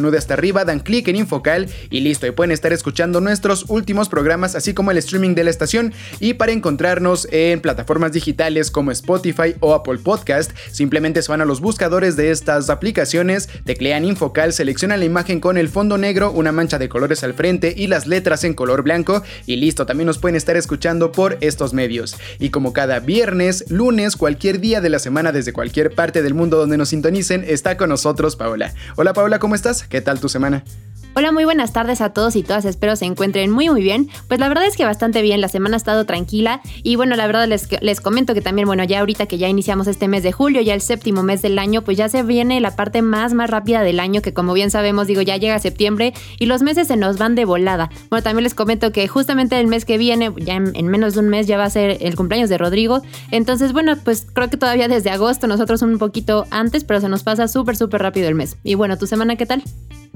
menú hasta arriba, dan clic en Infocal y listo, y pueden estar escuchando nuestros últimos programas, así como el streaming de la estación. Y para encontrarnos en plataformas digitales como Spotify o Apple Podcast, simplemente se van a los buscadores de estas aplicaciones, teclean Infocal, seleccionan la imagen con el fondo negro, una mancha de colores al frente y las letras en color blanco, y listo, también nos pueden estar escuchando por estos medios. Y como cada viernes, lunes, cualquier día de la semana desde cualquier parte del mundo donde nos sintonicen, está con nosotros Paola. Hola Paola, ¿cómo estás? ¿Qué tal tu semana? Hola, muy buenas tardes a todos y todas, espero se encuentren muy muy bien. Pues la verdad es que bastante bien, la semana ha estado tranquila y bueno, la verdad les, les comento que también, bueno, ya ahorita que ya iniciamos este mes de julio, ya el séptimo mes del año, pues ya se viene la parte más más rápida del año que como bien sabemos, digo, ya llega septiembre y los meses se nos van de volada. Bueno, también les comento que justamente el mes que viene, ya en, en menos de un mes ya va a ser el cumpleaños de Rodrigo, entonces bueno, pues creo que todavía desde agosto, nosotros un poquito antes, pero se nos pasa súper súper rápido el mes. Y bueno, ¿tu semana qué tal?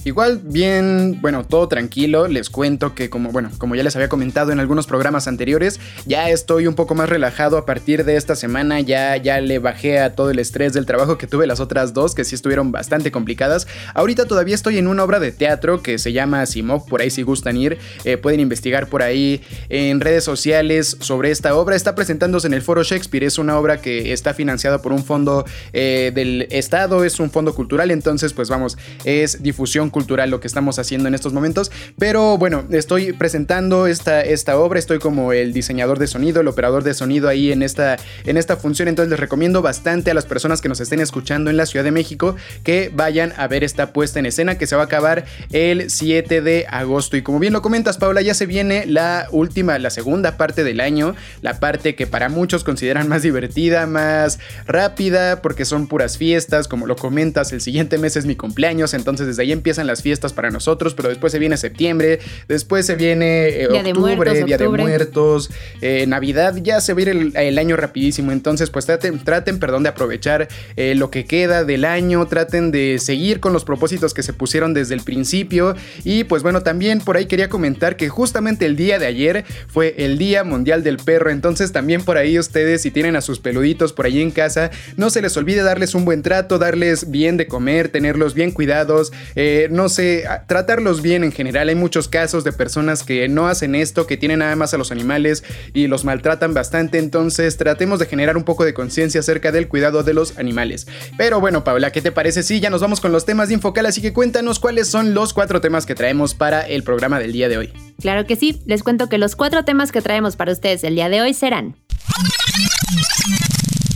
Igual bien, bueno, todo tranquilo. Les cuento que como, bueno, como ya les había comentado en algunos programas anteriores, ya estoy un poco más relajado a partir de esta semana. Ya, ya le bajé a todo el estrés del trabajo que tuve las otras dos, que sí estuvieron bastante complicadas. Ahorita todavía estoy en una obra de teatro que se llama Simov, por ahí si gustan ir, eh, pueden investigar por ahí en redes sociales sobre esta obra. Está presentándose en el Foro Shakespeare, es una obra que está financiada por un fondo eh, del Estado, es un fondo cultural, entonces pues vamos, es difusión cultural lo que estamos haciendo en estos momentos. Pero bueno, estoy presentando esta, esta obra, estoy como el diseñador de sonido, el operador de sonido ahí en esta, en esta función. Entonces les recomiendo bastante a las personas que nos estén escuchando en la Ciudad de México que vayan a ver esta puesta en escena que se va a acabar el 7 de agosto. Y como bien lo comentas, Paula, ya se viene la última, la segunda parte del año, la parte que para muchos consideran más divertida, más rápida, porque son puras fiestas, como lo comentas, el siguiente mes es mi cumpleaños, entonces desde ahí empiezan las fiestas para nosotros, pero después se viene septiembre, después se viene eh, Día de octubre, Muertos, Día de. Muertos, eh, Navidad, ya se va a ir el, el año rapidísimo, entonces pues traten, traten, perdón, de aprovechar eh, lo que queda del año, traten de seguir con los propósitos que se pusieron desde el principio. Y pues bueno, también por ahí quería comentar que justamente el día de ayer fue el Día Mundial del Perro, entonces también por ahí ustedes si tienen a sus peluditos por ahí en casa, no se les olvide darles un buen trato, darles bien de comer, tenerlos bien cuidados, eh, no sé, tratarlos bien en general. Hay muchos casos de personas que no hacen esto, que tienen nada más a los animales y los maltratan bastante, entonces tratemos de generar un poco de conciencia acerca del cuidado de los animales. Pero bueno, Paula, ¿qué te parece? Sí, ya nos vamos con los temas de Infocal, así que cuéntanos cuáles son los cuatro temas que traemos para el programa del día de hoy. Claro que sí, les cuento que los cuatro temas que traemos para ustedes el día de hoy serán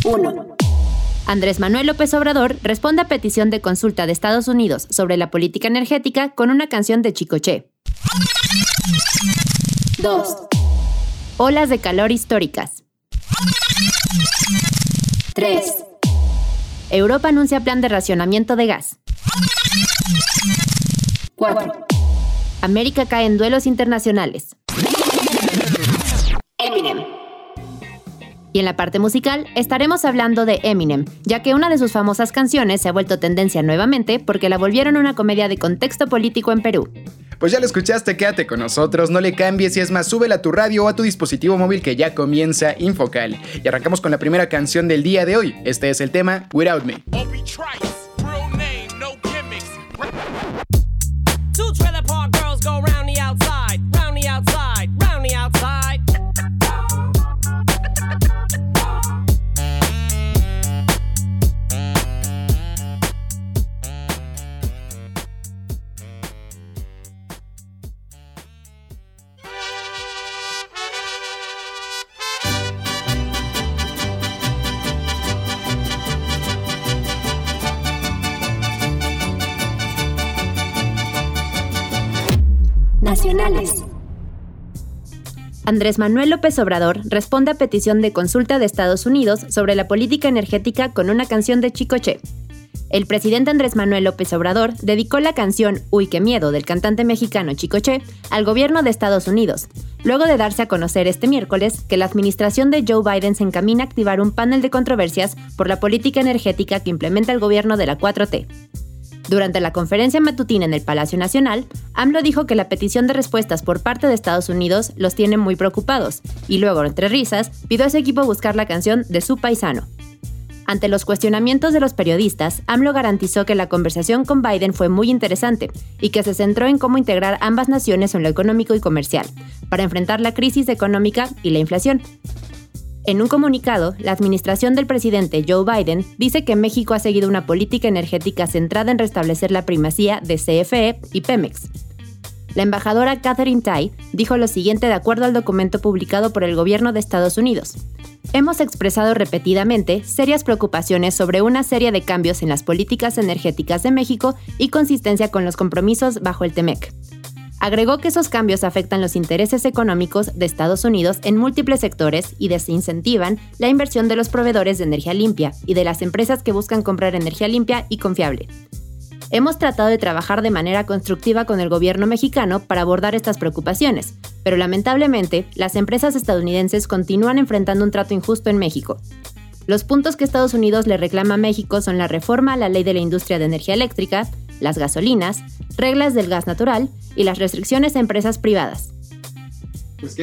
1. Andrés Manuel López Obrador responde a petición de consulta de Estados Unidos sobre la política energética con una canción de Chicoche. 2. Olas de calor históricas. 3. Europa anuncia plan de racionamiento de gas. 4. América cae en duelos internacionales. Eminem. Y en la parte musical estaremos hablando de Eminem, ya que una de sus famosas canciones se ha vuelto tendencia nuevamente porque la volvieron una comedia de contexto político en Perú. Pues ya lo escuchaste, quédate con nosotros, no le cambies y es más, súbela a tu radio o a tu dispositivo móvil que ya comienza Infocal. Y arrancamos con la primera canción del día de hoy. Este es el tema Without Me. Andrés Manuel López Obrador responde a petición de consulta de Estados Unidos sobre la política energética con una canción de Chicoche. El presidente Andrés Manuel López Obrador dedicó la canción Uy, qué miedo del cantante mexicano Chicoche al gobierno de Estados Unidos, luego de darse a conocer este miércoles que la administración de Joe Biden se encamina a activar un panel de controversias por la política energética que implementa el gobierno de la 4T. Durante la conferencia matutina en el Palacio Nacional, AMLO dijo que la petición de respuestas por parte de Estados Unidos los tiene muy preocupados, y luego, entre risas, pidió a su equipo buscar la canción de su paisano. Ante los cuestionamientos de los periodistas, AMLO garantizó que la conversación con Biden fue muy interesante y que se centró en cómo integrar ambas naciones en lo económico y comercial, para enfrentar la crisis económica y la inflación. En un comunicado, la administración del presidente Joe Biden dice que México ha seguido una política energética centrada en restablecer la primacía de CFE y Pemex. La embajadora Catherine Tai dijo lo siguiente de acuerdo al documento publicado por el gobierno de Estados Unidos. Hemos expresado repetidamente serias preocupaciones sobre una serie de cambios en las políticas energéticas de México y consistencia con los compromisos bajo el TEMEC. Agregó que esos cambios afectan los intereses económicos de Estados Unidos en múltiples sectores y desincentivan la inversión de los proveedores de energía limpia y de las empresas que buscan comprar energía limpia y confiable. Hemos tratado de trabajar de manera constructiva con el gobierno mexicano para abordar estas preocupaciones, pero lamentablemente las empresas estadounidenses continúan enfrentando un trato injusto en México. Los puntos que Estados Unidos le reclama a México son la reforma a la ley de la industria de energía eléctrica, las gasolinas, reglas del gas natural y las restricciones a empresas privadas. Pues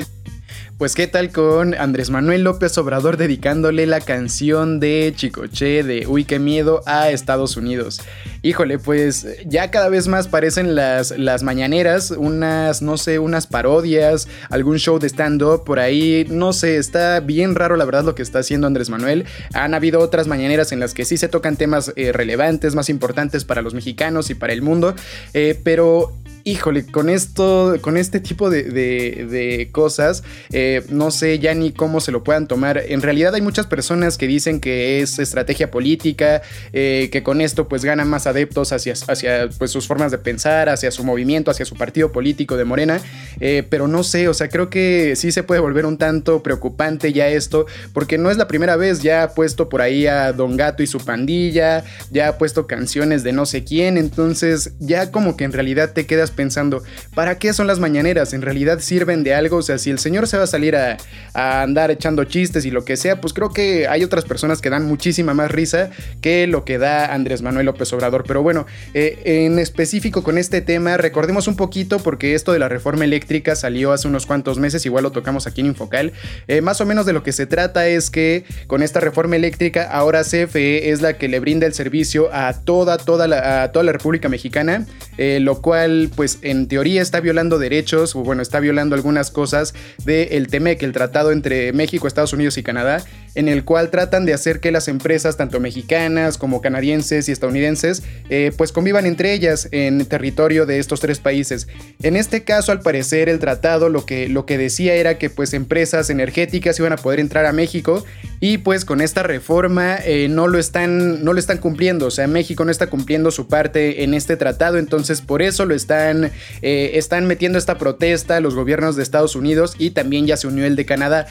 pues qué tal con Andrés Manuel López Obrador dedicándole la canción de Chicoche de Uy, qué miedo a Estados Unidos. Híjole, pues ya cada vez más parecen las, las mañaneras, unas, no sé, unas parodias, algún show de stand-up por ahí, no sé, está bien raro la verdad lo que está haciendo Andrés Manuel. Han habido otras mañaneras en las que sí se tocan temas eh, relevantes, más importantes para los mexicanos y para el mundo, eh, pero híjole, con esto, con este tipo de, cosas, eh, no sé ya ni cómo se lo puedan tomar. En realidad hay muchas personas que dicen que es estrategia política, eh, que con esto pues ganan más adeptos hacia, hacia pues, sus formas de pensar, hacia su movimiento, hacia su partido político de Morena, eh, pero no sé, o sea, creo que sí se puede volver un tanto preocupante ya esto, porque no es la primera vez, ya ha puesto por ahí a Don Gato y su pandilla, ya ha puesto canciones de no sé quién, entonces ya como que en realidad te quedas pensando, ¿para qué son las mañaneras? ¿En realidad sirven de algo? O sea, si el señor se va a salir a, andar echando chistes y lo que sea, pues creo que hay otras personas que dan muchísima más risa que lo que da Andrés Manuel López Obrador. Pero bueno, eh, en específico con este tema, recordemos un poquito porque esto de la reforma eléctrica salió hace unos cuantos meses, igual lo tocamos aquí en Infocal. Eh, más o menos de lo que se trata es que con esta reforma eléctrica ahora CFE es la que le brinda el servicio a toda, toda la, toda la República Mexicana, eh, lo cual pues pues, en teoría está violando derechos, o bueno, está violando algunas cosas del el TEMEC, el tratado entre México, Estados Unidos y Canadá, en el cual tratan de hacer que las empresas, tanto mexicanas como canadienses y estadounidenses, eh, pues convivan entre ellas en territorio de estos tres países. En este caso, al parecer, el tratado lo que, lo que decía era que pues empresas energéticas iban a poder entrar a México y pues con esta reforma eh, no, lo están, no lo están cumpliendo, o sea, México no está cumpliendo su parte en este tratado, entonces por eso lo están eh, están, metiendo esta protesta los gobiernos de Estados Unidos y también ya se unió el de Canadá.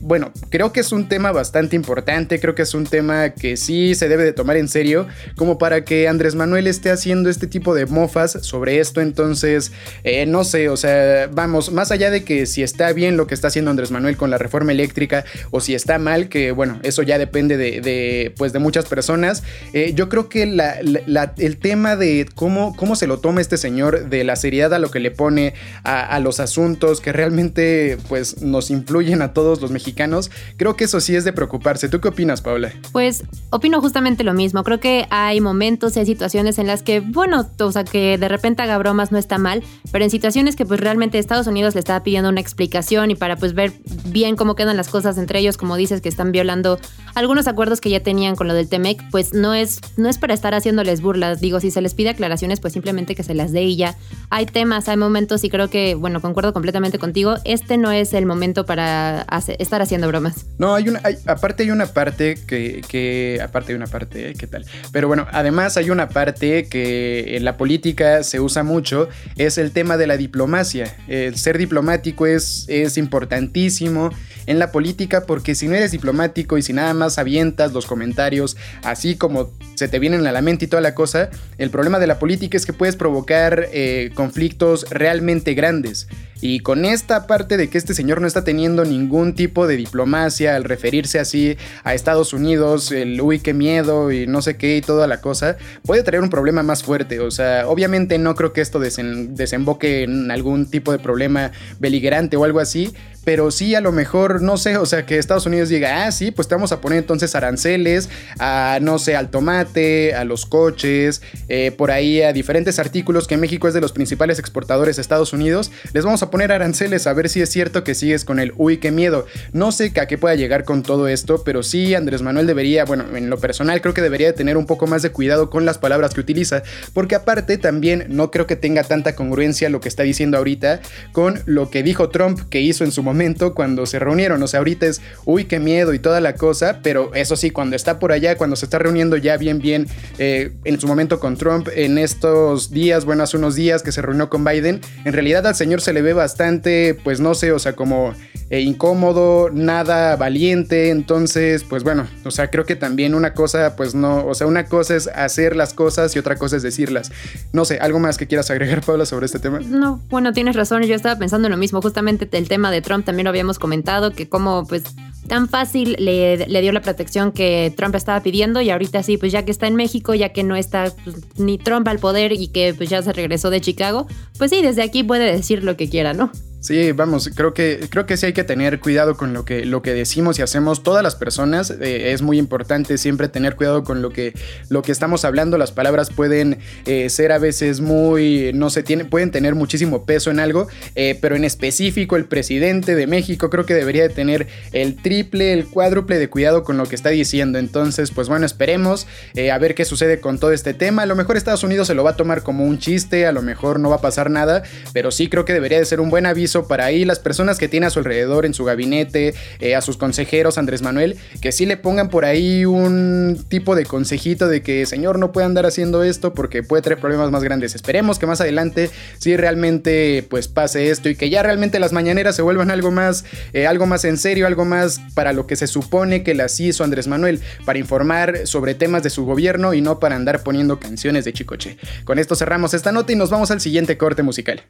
Bueno, creo que es un tema bastante importante, creo que es un tema que sí se debe de tomar en serio, como para que Andrés Manuel esté haciendo este tipo de mofas sobre esto, entonces, eh, no sé, o sea, vamos, más allá de que si está bien lo que está haciendo Andrés Manuel con la reforma eléctrica o si está mal, que bueno, eso ya depende de, pues de muchas personas, eh, yo creo que el tema de cómo, cómo se lo toma este señor, de la seriedad a lo que le pone a, los asuntos que realmente pues nos influyen a todos los mexicanos, creo que eso sí es de preocuparse. ¿Tú qué opinas, Paula? Pues opino justamente lo mismo. Creo que hay momentos y hay situaciones en las que, bueno, o sea, que de repente haga bromas no está mal, pero en situaciones que pues realmente Estados Unidos le estaba pidiendo una explicación y para pues ver bien cómo quedan las cosas entre ellos, como dices que están violando algunos acuerdos que ya tenían con lo del Temec, pues no es no es para estar haciéndoles burlas. Digo, si se les pide aclaraciones, pues simplemente que se las dé y ya. Hay temas, hay momentos y creo que, bueno, concuerdo completamente contigo. Este no es el momento para estar haciendo bromas. No, hay aparte hay una parte que, que aparte hay una parte, ¿eh? ¿qué tal? Pero bueno, además hay una parte que en la política se usa mucho, es el tema de la diplomacia. El ser diplomático es, es importantísimo en la política porque si no eres diplomático y si nada más avientas los comentarios así como se te vienen a la mente y toda la cosa, el problema de la política es que puedes provocar eh, conflictos realmente grandes. Y con esta parte de que este señor no está teniendo ningún tipo de diplomacia al referirse así a Estados Unidos, el uy, qué miedo y no sé qué y toda la cosa, puede traer un problema más fuerte. O sea, obviamente no creo que esto desemboque en algún tipo de problema beligerante o algo así, pero sí a lo mejor, no sé, o sea, que Estados Unidos diga, ah, sí, pues te vamos a poner entonces aranceles a, no sé, al tomate, a los coches, eh, por ahí a diferentes artículos que México es de los principales exportadores de Estados Unidos, les vamos a poner aranceles a ver si es cierto que sigues con el uy, qué miedo. No sé a qué pueda llegar con todo esto, pero sí Andrés Manuel debería, bueno, en lo personal creo que debería tener un poco más de cuidado con las palabras que utiliza, porque aparte también no creo que tenga tanta congruencia lo que está diciendo ahorita con lo que dijo Trump que hizo en su momento cuando se reunieron. O sea, ahorita es uy, qué miedo y toda la cosa, pero eso sí, cuando está por allá, cuando se está reuniendo ya bien, bien eh, en su momento con Trump, en estos días, bueno, hace unos días que se reunió con Biden, en realidad al señor se le ve bastante, pues no sé, o sea, como eh, incómodo, nada valiente, entonces, pues bueno, o sea, creo que también una cosa, pues no, o sea, una cosa es hacer las cosas y otra cosa es decirlas. No sé, ¿algo más que quieras agregar, Paula, sobre este tema? No, bueno, tienes razón, yo estaba pensando en lo mismo, justamente el tema de Trump también lo habíamos comentado, que como pues tan fácil le, dio la protección que Trump estaba pidiendo y ahorita sí, pues ya que está en México, ya que no está pues, ni Trump al poder y que pues ya se regresó de Chicago, pues sí, desde aquí puede decir lo que quiera, ¿no? Sí, vamos, creo que, creo que sí hay que tener cuidado con lo que, lo que decimos y hacemos todas las personas. Eh, es muy importante siempre tener cuidado con lo que, lo que estamos hablando. Las palabras pueden eh, ser a veces muy, no sé, tiene, pueden tener muchísimo peso en algo, eh, pero en específico el presidente de México creo que debería de tener el triple, el cuádruple de cuidado con lo que está diciendo. Entonces, pues bueno, esperemos a ver qué sucede con todo este tema. A lo mejor Estados Unidos se lo va a tomar como un chiste, a lo mejor no va a pasar nada, pero sí creo que debería de ser un buen aviso para ahí las personas que tiene a su alrededor en su gabinete, eh, a sus consejeros, Andrés Manuel, que sí le pongan por ahí un tipo de consejito de que señor no puede andar haciendo esto porque puede traer problemas más grandes. Esperemos que más adelante sí realmente pues pase esto y que ya realmente las mañaneras se vuelvan algo más, eh, algo más en serio, algo más para lo que se supone que las hizo Andrés Manuel, para informar sobre temas de su gobierno y no para andar poniendo canciones de chicoche. Con esto cerramos esta nota y nos vamos al siguiente corte musical.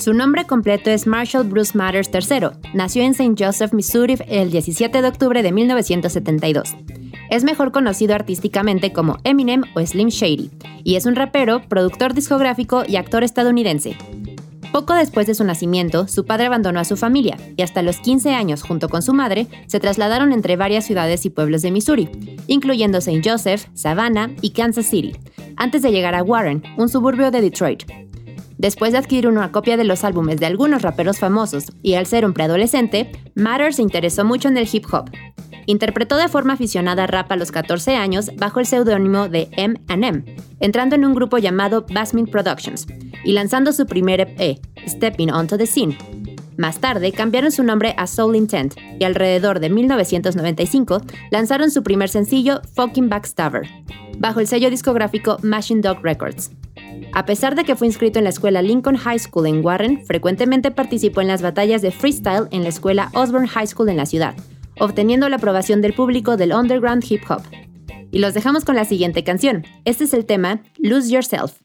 Su nombre completo es Marshall Bruce Matters III. Nació en St. Joseph, Missouri, el 17 de octubre de 1972. Es mejor conocido artísticamente como Eminem o Slim Shady, y es un rapero, productor discográfico y actor estadounidense. Poco después de su nacimiento, su padre abandonó a su familia y hasta los 15 años, junto con su madre, se trasladaron entre varias ciudades y pueblos de Missouri, incluyendo St. Joseph, Savannah y Kansas City, antes de llegar a Warren, un suburbio de Detroit. Después de adquirir una copia de los álbumes de algunos raperos famosos y al ser un preadolescente, Matter se interesó mucho en el hip hop. Interpretó de forma aficionada rap a los 14 años bajo el seudónimo de M&M, entrando en un grupo llamado Basmin Productions y lanzando su primer EP, Stepping Onto the Scene. Más tarde cambiaron su nombre a Soul Intent y alrededor de 1995 lanzaron su primer sencillo, Fucking Backstabber, bajo el sello discográfico Machine Dog Records. A pesar de que fue inscrito en la escuela Lincoln High School en Warren, frecuentemente participó en las batallas de freestyle en la escuela Osborne High School en la ciudad, obteniendo la aprobación del público del underground hip hop. Y los dejamos con la siguiente canción. Este es el tema Lose Yourself.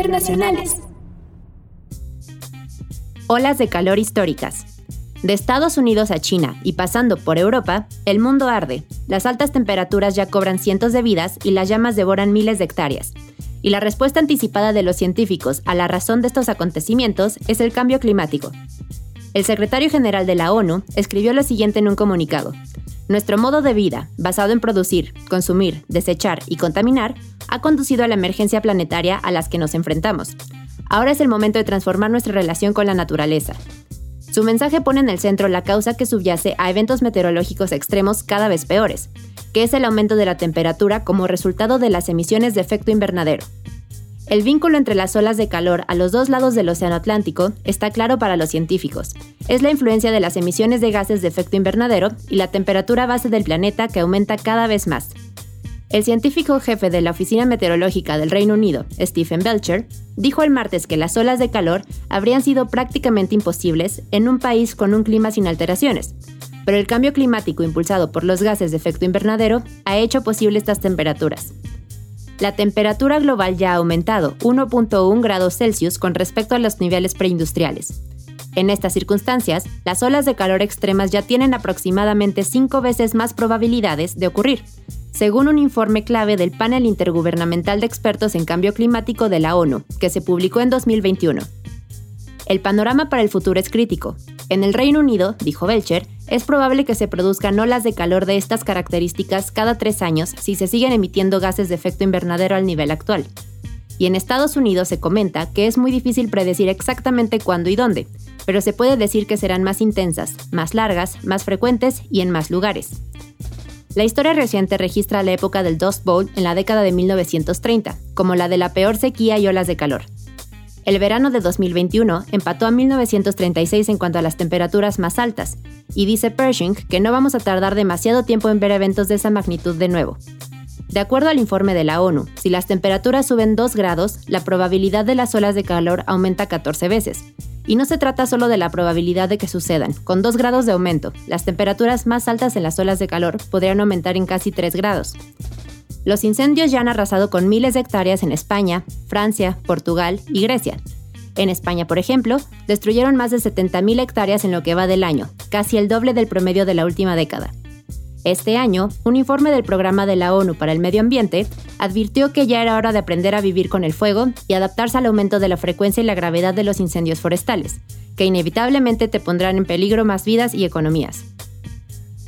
Internacionales. Olas de calor históricas. De Estados Unidos a China y pasando por Europa, el mundo arde. Las altas temperaturas ya cobran cientos de vidas y las llamas devoran miles de hectáreas. Y la respuesta anticipada de los científicos a la razón de estos acontecimientos es el cambio climático. El secretario general de la ONU escribió lo siguiente en un comunicado. Nuestro modo de vida, basado en producir, consumir, desechar y contaminar, ha conducido a la emergencia planetaria a las que nos enfrentamos. Ahora es el momento de transformar nuestra relación con la naturaleza. Su mensaje pone en el centro la causa que subyace a eventos meteorológicos extremos cada vez peores, que es el aumento de la temperatura como resultado de las emisiones de efecto invernadero. El vínculo entre las olas de calor a los dos lados del Océano Atlántico está claro para los científicos. Es la influencia de las emisiones de gases de efecto invernadero y la temperatura base del planeta que aumenta cada vez más. El científico jefe de la Oficina Meteorológica del Reino Unido, Stephen Belcher, dijo el martes que las olas de calor habrían sido prácticamente imposibles en un país con un clima sin alteraciones, pero el cambio climático impulsado por los gases de efecto invernadero ha hecho posible estas temperaturas la temperatura global ya ha aumentado 1.1 grados Celsius con respecto a los niveles preindustriales. En estas circunstancias, las olas de calor extremas ya tienen aproximadamente cinco veces más probabilidades de ocurrir, según un informe clave del Panel Intergubernamental de Expertos en Cambio Climático de la ONU, que se publicó en 2021. El panorama para el futuro es crítico. En el Reino Unido, dijo Belcher, es probable que se produzcan olas de calor de estas características cada tres años si se siguen emitiendo gases de efecto invernadero al nivel actual. Y en Estados Unidos se comenta que es muy difícil predecir exactamente cuándo y dónde, pero se puede decir que serán más intensas, más largas, más frecuentes y en más lugares. La historia reciente registra la época del Dust Bowl en la década de 1930, como la de la peor sequía y olas de calor. El verano de 2021 empató a 1936 en cuanto a las temperaturas más altas, y dice Pershing que no vamos a tardar demasiado tiempo en ver eventos de esa magnitud de nuevo. De acuerdo al informe de la ONU, si las temperaturas suben 2 grados, la probabilidad de las olas de calor aumenta 14 veces. Y no se trata solo de la probabilidad de que sucedan. Con 2 grados de aumento, las temperaturas más altas en las olas de calor podrían aumentar en casi 3 grados. Los incendios ya han arrasado con miles de hectáreas en España, Francia, Portugal y Grecia. En España, por ejemplo, destruyeron más de 70.000 hectáreas en lo que va del año, casi el doble del promedio de la última década. Este año, un informe del Programa de la ONU para el Medio Ambiente advirtió que ya era hora de aprender a vivir con el fuego y adaptarse al aumento de la frecuencia y la gravedad de los incendios forestales, que inevitablemente te pondrán en peligro más vidas y economías.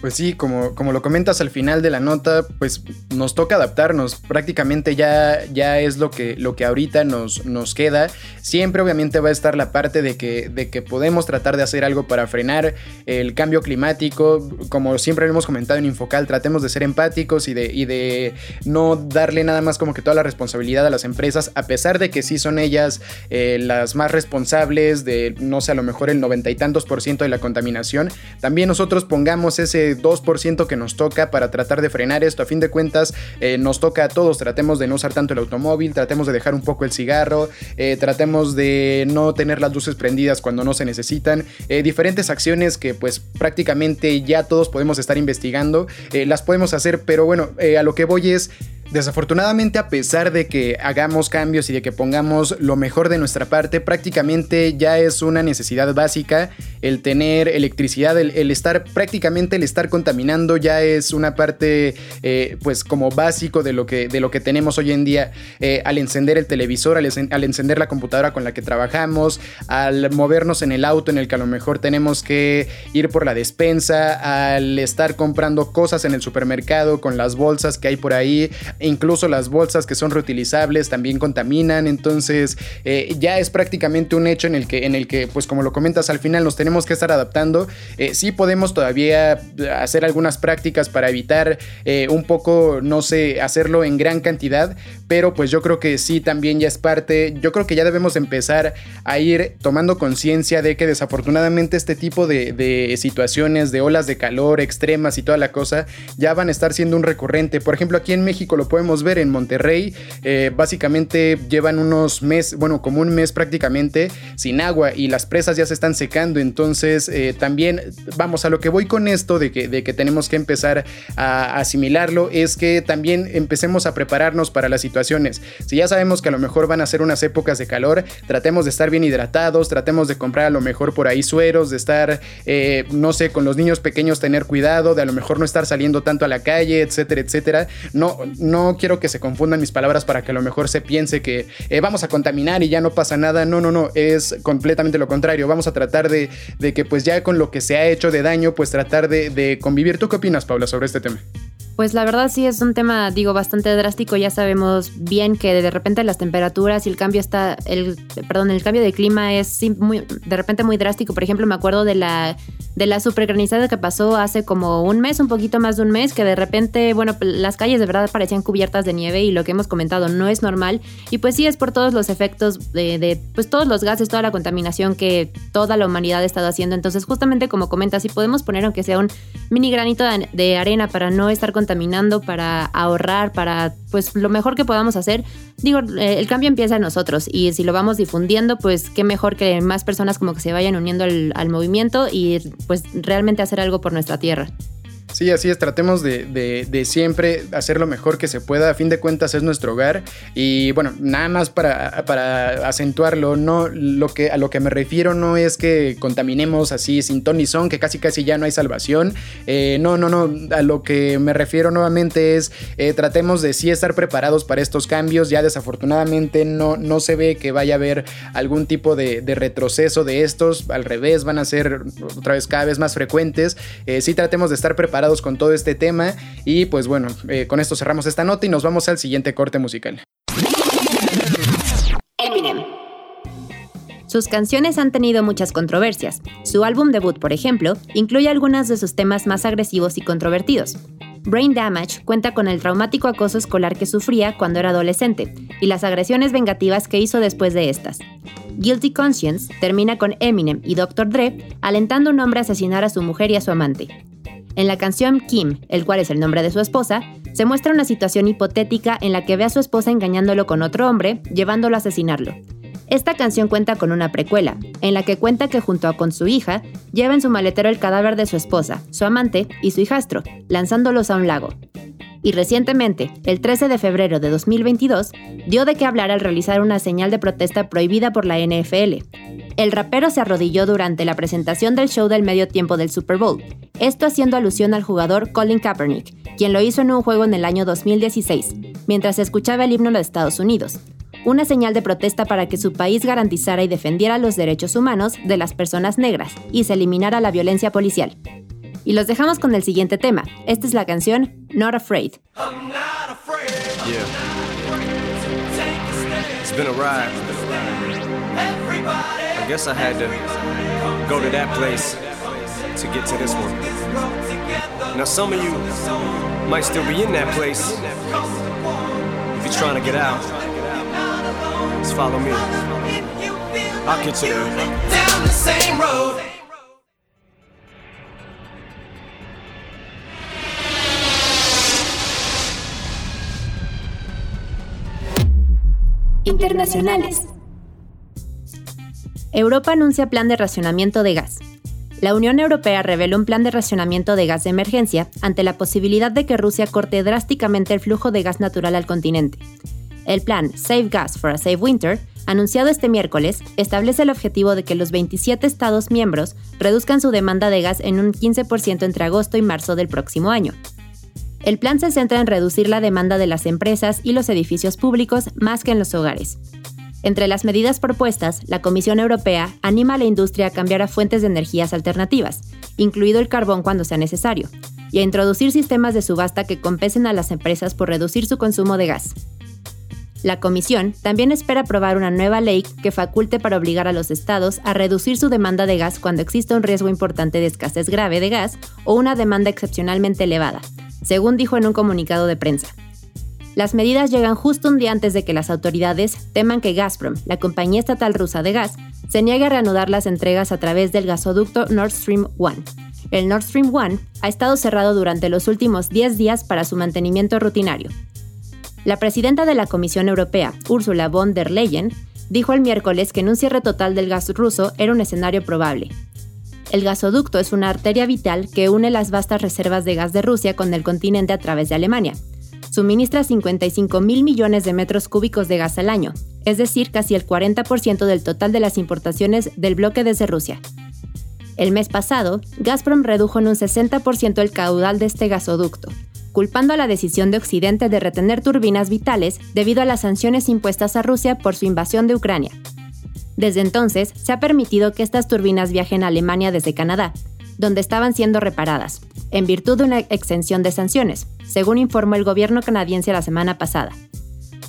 Pues sí, como, como lo comentas al final de la nota, pues nos toca adaptarnos. Prácticamente ya, ya es lo que, lo que ahorita nos, nos queda. Siempre obviamente va a estar la parte de que, de que podemos tratar de hacer algo para frenar el cambio climático. Como siempre hemos comentado en Infocal, tratemos de ser empáticos y de, y de no darle nada más como que toda la responsabilidad a las empresas, a pesar de que sí son ellas eh, las más responsables de, no sé, a lo mejor el noventa y tantos por ciento de la contaminación. También nosotros pongamos ese 2% que nos toca para tratar de frenar esto. A fin de cuentas, eh, nos toca a todos. Tratemos de no usar tanto el automóvil, tratemos de dejar un poco el cigarro, eh, tratemos de no tener las luces prendidas cuando no se necesitan. Eh, diferentes acciones que pues prácticamente ya todos podemos estar investigando. las podemos hacer, pero bueno, a lo que voy es... Desafortunadamente, a pesar de que hagamos cambios y de que pongamos lo mejor de nuestra parte, prácticamente ya es una necesidad básica el tener electricidad, el, estar prácticamente el estar contaminando ya es una parte eh, pues como básico de lo que, de lo que tenemos hoy en día. Eh, al encender el televisor, al, al, encender la computadora con la que trabajamos, al movernos en el auto en el que a lo mejor tenemos que ir por la despensa, al estar comprando cosas en el supermercado con las bolsas que hay por ahí, incluso las bolsas que son reutilizables también contaminan, entonces eh, ya es prácticamente un hecho en el que, en el que pues como lo comentas al final nos tenemos que estar adaptando, eh, sí podemos todavía hacer algunas prácticas para evitar eh, un poco, no sé, hacerlo en gran cantidad, pero pues yo creo que sí también ya es parte, yo creo que ya debemos empezar a ir tomando conciencia de que desafortunadamente este tipo de, situaciones, de olas de calor extremas y toda la cosa, ya van a estar siendo un recurrente. Por ejemplo, aquí en México lo podemos ver en Monterrey, eh, básicamente llevan unos meses, bueno, como un mes prácticamente sin agua y las presas ya se están secando, entonces eh, también vamos a lo que voy con esto de que, de que tenemos que empezar a asimilarlo, es que también empecemos a prepararnos para las situaciones. Si ya sabemos que a lo mejor van a ser unas épocas de calor, tratemos de estar bien hidratados, tratemos de comprar a lo mejor por ahí sueros, de estar, eh, no sé, con los niños pequeños tener cuidado, de a lo mejor no estar saliendo tanto a la calle, etcétera, etcétera. No, no quiero que se confundan mis palabras para que a lo mejor se piense que eh, vamos a contaminar y ya no pasa nada. No, no, no, es completamente lo contrario. Vamos a tratar de, que pues ya con lo que se ha hecho de daño, pues tratar de, de convivir. ¿Tú qué opinas, Paula, sobre este tema? Pues la verdad sí es un tema, digo, bastante drástico. Ya sabemos bien que de repente las temperaturas y el cambio está, el, perdón, el cambio de clima es muy, de repente muy drástico. Por ejemplo, me acuerdo de la, de la supergranizada que pasó hace como un mes, un poquito más de un mes, que de repente, bueno, las calles de verdad parecían cubiertas de nieve y lo que hemos comentado no es normal. Y pues sí es por todos los efectos de, de pues todos los gases, toda la contaminación que toda la humanidad ha estado haciendo. Entonces, justamente como comentas, si podemos poner aunque sea un mini granito de arena para no estar contaminando, para ahorrar, para pues lo mejor que podamos hacer. Digo, eh, el cambio empieza en nosotros y si lo vamos difundiendo, pues qué mejor que más personas como que se vayan uniendo al, al movimiento y pues realmente hacer algo por nuestra tierra. Sí, así es, tratemos de, siempre hacer lo mejor que se pueda, a fin de cuentas es nuestro hogar. Y bueno, nada más para, para acentuarlo, no, lo que, a lo que me refiero no es que contaminemos así sin ton ni son, que casi casi ya no hay salvación, eh, no, no, no, a lo que me refiero nuevamente es eh, tratemos de sí estar preparados para estos cambios, ya desafortunadamente no, no se ve que vaya a haber algún tipo de, retroceso de estos, al revés, van a ser otra vez cada vez más frecuentes, eh, sí tratemos de estar preparados con todo este tema. Y pues bueno, eh, con esto cerramos esta nota y nos vamos al siguiente corte musical. Eminem. Sus canciones han tenido muchas controversias. Su álbum debut, por ejemplo, incluye algunos de sus temas más agresivos y controvertidos. Brain Damage cuenta con el traumático acoso escolar que sufría cuando era adolescente y las agresiones vengativas que hizo después de estas. Guilty Conscience termina con Eminem y Dr. Dre alentando a un hombre a asesinar a su mujer y a su amante. En la canción Kim, el cual es el nombre de su esposa, se muestra una situación hipotética en la que ve a su esposa engañándolo con otro hombre, llevándolo a asesinarlo. Esta canción cuenta con una precuela, en la que cuenta que junto con su hija, lleva en su maletero el cadáver de su esposa, su amante y su hijastro, lanzándolos a un lago. Y recientemente, el 13 de febrero de 2022, dio de qué hablar al realizar una señal de protesta prohibida por la NFL, el rapero se arrodilló durante la presentación del show del medio tiempo del Super Bowl, esto haciendo alusión al jugador Colin Kaepernick, quien lo hizo en un juego en el año 2016, mientras escuchaba el himno de Estados Unidos, una señal de protesta para que su país garantizara y defendiera los derechos humanos de las personas negras y se eliminara la violencia policial. Y los dejamos con el siguiente tema. Esta es la canción Not Afraid. I guess I had to go to that place to get to this one. Now, some of you might still be in that place. If you're trying to get out, just follow me. I'll get you there. Down the same road. Europa anuncia plan de racionamiento de gas. La Unión Europea reveló un plan de racionamiento de gas de emergencia ante la posibilidad de que Rusia corte drásticamente el flujo de gas natural al continente. El plan Save Gas for a Safe Winter anunciado este miércoles, establece el objetivo de que los 27 Estados miembros reduzcan su demanda de gas en un 15% entre agosto y marzo del próximo año. El plan se centra en reducir la demanda de las empresas y los edificios públicos más que en los hogares. Entre las medidas propuestas, la Comisión Europea anima a la industria a cambiar a fuentes de energías alternativas, incluido el carbón cuando sea necesario, y a introducir sistemas de subasta que compensen a las empresas por reducir su consumo de gas. La Comisión también espera aprobar una nueva ley que faculte para obligar a los estados a reducir su demanda de gas cuando exista un riesgo importante de escasez grave de gas o una demanda excepcionalmente elevada, según dijo en un comunicado de prensa. Las medidas llegan justo un día antes de que las autoridades teman que Gazprom, la compañía estatal rusa de gas, se niegue a reanudar las entregas a través del gasoducto Nord Stream 1. El Nord Stream 1 ha estado cerrado durante los últimos 10 días para su mantenimiento rutinario. La presidenta de la Comisión Europea, Ursula von der Leyen, dijo el miércoles que en un cierre total del gas ruso era un escenario probable, el gasoducto es una arteria vital que une las vastas reservas de gas de Rusia con el continente a través de Alemania. Suministra 55 mil millones de metros cúbicos de gas al año, es decir, casi el 40% del total de las importaciones del bloque desde Rusia. El mes pasado, Gazprom redujo en un 60% el caudal de este gasoducto, culpando a la decisión de Occidente de retener turbinas vitales debido a las sanciones impuestas a Rusia por su invasión de Ucrania. Desde entonces, se ha permitido que estas turbinas viajen a Alemania desde Canadá, donde estaban siendo reparadas, en virtud de una exención de sanciones, según informó el gobierno canadiense la semana pasada.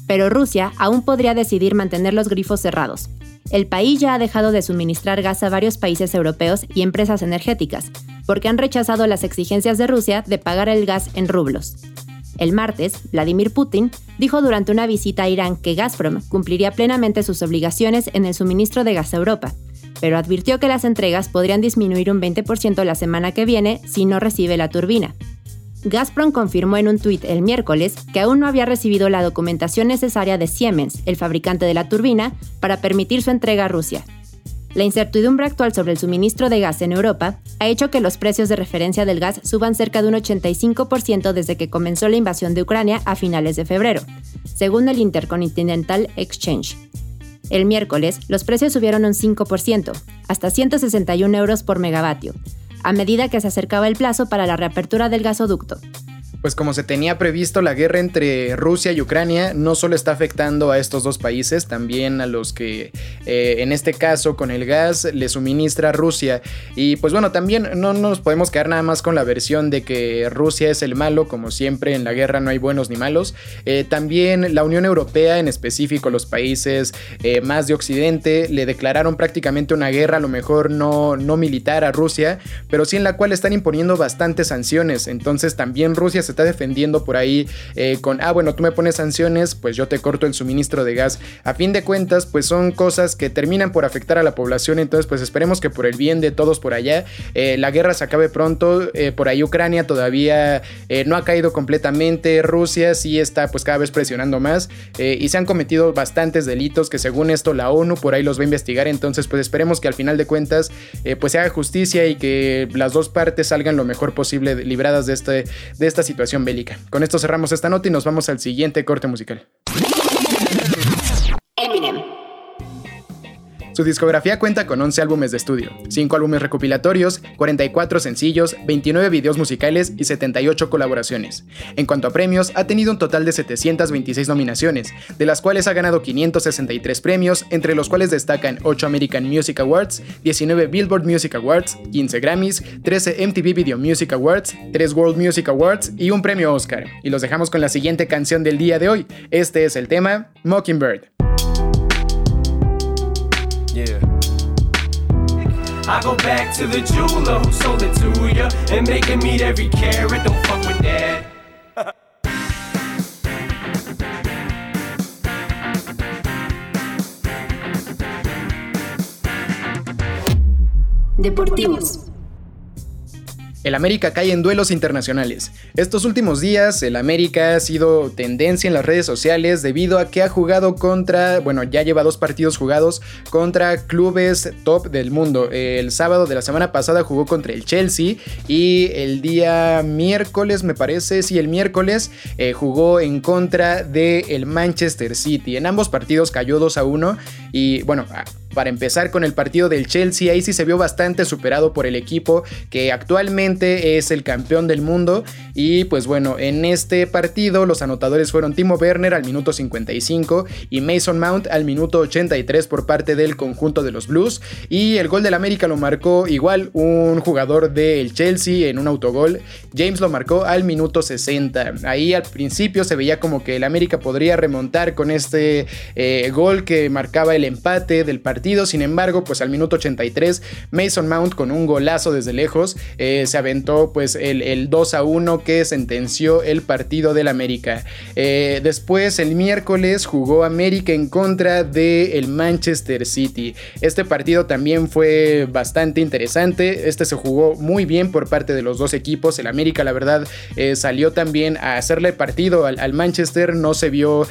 Pero Rusia aún podría decidir mantener los grifos cerrados. El país ya ha dejado de suministrar gas a varios países europeos y empresas energéticas, porque han rechazado las exigencias de Rusia de pagar el gas en rublos. El martes, Vladimir Putin dijo durante una visita a Irán que Gazprom cumpliría plenamente sus obligaciones en el suministro de gas a Europa, pero advirtió que las entregas podrían disminuir un 20% la semana que viene si no recibe la turbina. Gazprom confirmó en un tuit el miércoles que aún no había recibido la documentación necesaria de Siemens, el fabricante de la turbina, para permitir su entrega a Rusia, la incertidumbre actual sobre el suministro de gas en Europa ha hecho que los precios de referencia del gas suban cerca de un 85% desde que comenzó la invasión de Ucrania a finales de febrero, según el Intercontinental Exchange. El miércoles, los precios subieron un 5%, hasta 161 euros por megavatio, a medida que se acercaba el plazo para la reapertura del gasoducto pues como se tenía previsto, la guerra entre Rusia y Ucrania no solo está afectando a estos dos países, también a los que eh, en este caso con el gas le suministra Rusia. Y pues bueno, también no nos podemos quedar nada más con la versión de que Rusia es el malo, como siempre en la guerra no hay buenos ni malos. Eh, también la Unión Europea, en específico los países eh, más de Occidente, le declararon prácticamente una guerra, a lo mejor no, no militar a Rusia, pero sí en la cual están imponiendo bastantes sanciones. Entonces también Rusia se está defendiendo por ahí con, ah, bueno, tú me pones sanciones, pues yo te corto el suministro de gas. A fin de cuentas, pues son cosas que terminan por afectar a la población, entonces pues esperemos que por el bien de todos por allá, eh, la guerra se acabe pronto, eh, por ahí Ucrania todavía no ha caído completamente, Rusia sí está pues cada vez presionando más y se han cometido bastantes delitos que según esto la ONU por ahí los va a investigar, entonces pues esperemos que al final de cuentas pues se haga justicia y que las dos partes salgan lo mejor posible libradas de, este, de esta situación bélica. Con esto cerramos esta nota y nos vamos al siguiente corte musical. Su discografía cuenta con 11 álbumes de estudio, 5 álbumes recopilatorios, 44 sencillos, 29 videos musicales y 78 colaboraciones. En cuanto a premios, ha tenido un total de 726 nominaciones, de las cuales ha ganado 563 premios, entre los cuales destacan 8 American Music Awards, 19 Billboard Music Awards, 15 Grammys, 13 MTV Video Music Awards, 3 World Music Awards y un premio Oscar. Y los dejamos con la siguiente canción del día de hoy. Este es el tema Mockingbird. I go back to the jeweler who sold it to ya and make it meet every carat. Don't fuck with that. Deportivos. El América cae en duelos internacionales. Estos últimos días, el América ha sido tendencia en las redes sociales debido a que ha jugado contra, bueno, ya lleva dos partidos jugados contra clubes top del mundo. El sábado de la semana pasada jugó contra el Chelsea y el día miércoles, me parece, sí, el miércoles eh, jugó en contra del el Manchester City. En ambos partidos cayó 2 a 1 y, bueno, para empezar con el partido del Chelsea, ahí sí se vio bastante superado por el equipo que actualmente es el campeón del mundo. Y pues bueno, en este partido los anotadores fueron Timo Werner al minuto 55 y Mason Mount al minuto 83 por parte del conjunto de los Blues. Y el gol del América lo marcó igual un jugador del Chelsea en un autogol. James lo marcó al minuto 60. Ahí al principio se veía como que el América podría remontar con este eh, gol que marcaba el empate del partido sin embargo, pues al minuto 83, Mason Mount con un golazo desde lejos eh, se aventó pues el, 2 a 1 que sentenció el partido del América. Eh, después, el miércoles, jugó América en contra del Manchester City. Este partido también fue bastante interesante. Este se jugó muy bien por parte de los dos equipos. El América, la verdad, eh, salió también a hacerle partido al, al Manchester. No se vio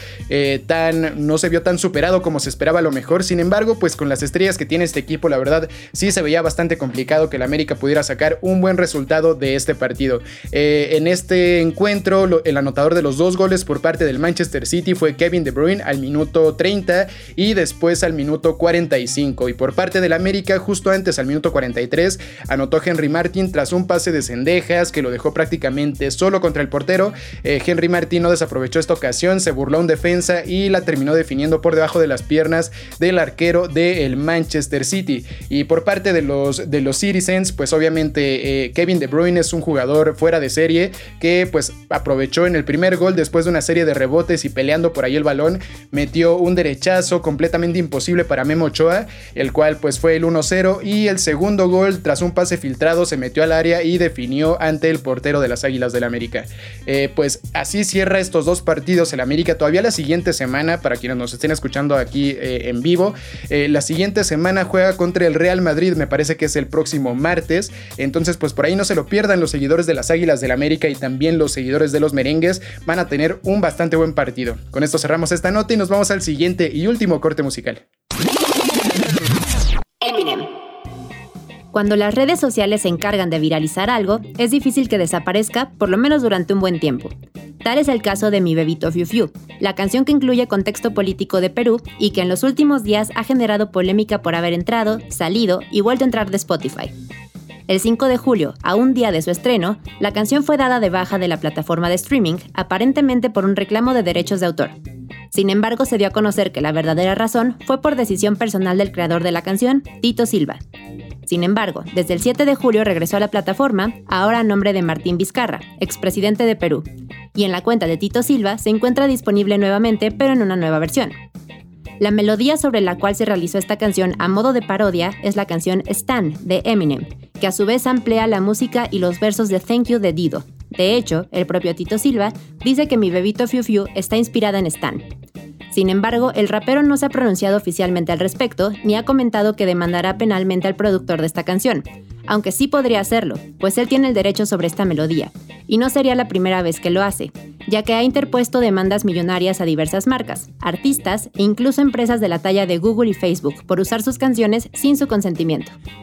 tan. No se vio tan superado como se esperaba a lo mejor. Sin embargo, pues con las estrellas que tiene este equipo, la verdad sí se veía bastante complicado que el América pudiera sacar un buen resultado de este partido. Eh, en este encuentro, el anotador de los dos goles por parte del Manchester City fue Kevin De Bruyne al minuto 30 y después al minuto 45. Y por parte del América, justo antes al minuto 43, anotó Henry Martin tras un pase de cendejas que lo dejó prácticamente solo contra el portero. Eh, Henry Martin no desaprovechó esta ocasión, se burló en defensa y la terminó definiendo por debajo de las piernas del arquero de el Manchester City. Y por parte de los, de los Citizens, pues obviamente eh, Kevin De Bruyne es un jugador fuera de serie que pues aprovechó en el primer gol después de una serie de rebotes y peleando por ahí el balón, metió un derechazo completamente imposible para Memo Ochoa, el cual pues fue el 1-0 y el segundo gol tras un pase filtrado se metió al área y definió ante el portero de las Águilas del América. Eh, pues así cierra estos dos partidos el América. Todavía la siguiente semana, para quienes nos estén escuchando aquí eh, en vivo, la siguiente semana juega contra el Real Madrid, me parece que es el próximo martes. Entonces, pues por ahí no se lo pierdan los seguidores de las Águilas del América y también los seguidores de los merengues van a tener un bastante buen partido. Con esto cerramos esta nota y nos vamos al siguiente y último corte musical. Cuando las redes sociales se encargan de viralizar algo, es difícil que desaparezca, por lo menos durante un buen tiempo. Tal es el caso de Mi Bebito Fiu Fiu, la canción que incluye contexto político de Perú y que en los últimos días ha generado polémica por haber entrado, salido y vuelto a entrar de Spotify. El 5 de julio, a un día de su estreno, la canción fue dada de baja de la plataforma de streaming, aparentemente por un reclamo de derechos de autor. Sin embargo, se dio a conocer que la verdadera razón fue por decisión personal del creador de la canción, Tito Silva. Sin embargo, desde el 7 de julio regresó a la plataforma, ahora a nombre de Martín Vizcarra, expresidente de Perú, y en la cuenta de Tito Silva se encuentra disponible nuevamente, pero en una nueva versión. La melodía sobre la cual se realizó esta canción a modo de parodia es la canción Stan de Eminem, que a su vez amplía la música y los versos de Thank You de Dido. De hecho, el propio Tito Silva dice que mi bebito Fiu Fiu está inspirada en Stan. Sin embargo, el rapero no se ha pronunciado oficialmente al respecto ni ha comentado que demandará penalmente al productor de esta canción, aunque sí podría hacerlo, pues él tiene el derecho sobre esta melodía, y no sería la primera vez que lo hace, ya que ha interpuesto demandas millonarias a diversas marcas, artistas e incluso empresas de la talla de Google y Facebook por usar sus canciones sin su consentimiento.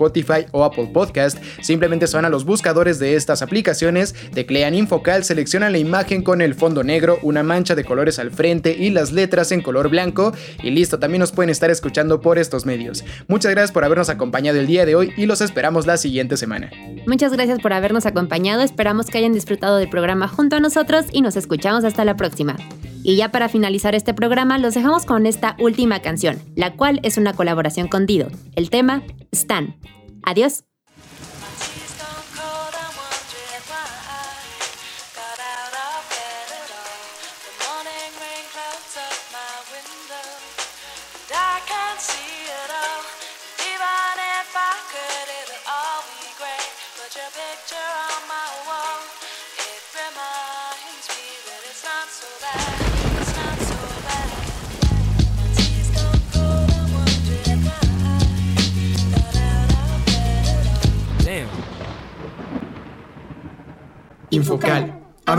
Spotify o Apple Podcast, simplemente se van a los buscadores de estas aplicaciones, teclean Infocal, seleccionan la imagen con el fondo negro, una mancha de colores al frente y las letras en color blanco y listo, también nos pueden estar escuchando por estos medios. Muchas gracias por habernos acompañado el día de hoy y los esperamos la siguiente semana. Muchas gracias por habernos acompañado, esperamos que hayan disfrutado del programa junto a nosotros y nos escuchamos hasta la próxima. Y ya para finalizar este programa, los dejamos con esta última canción, la cual es una colaboración con Dido. El tema, Stan. Adiós.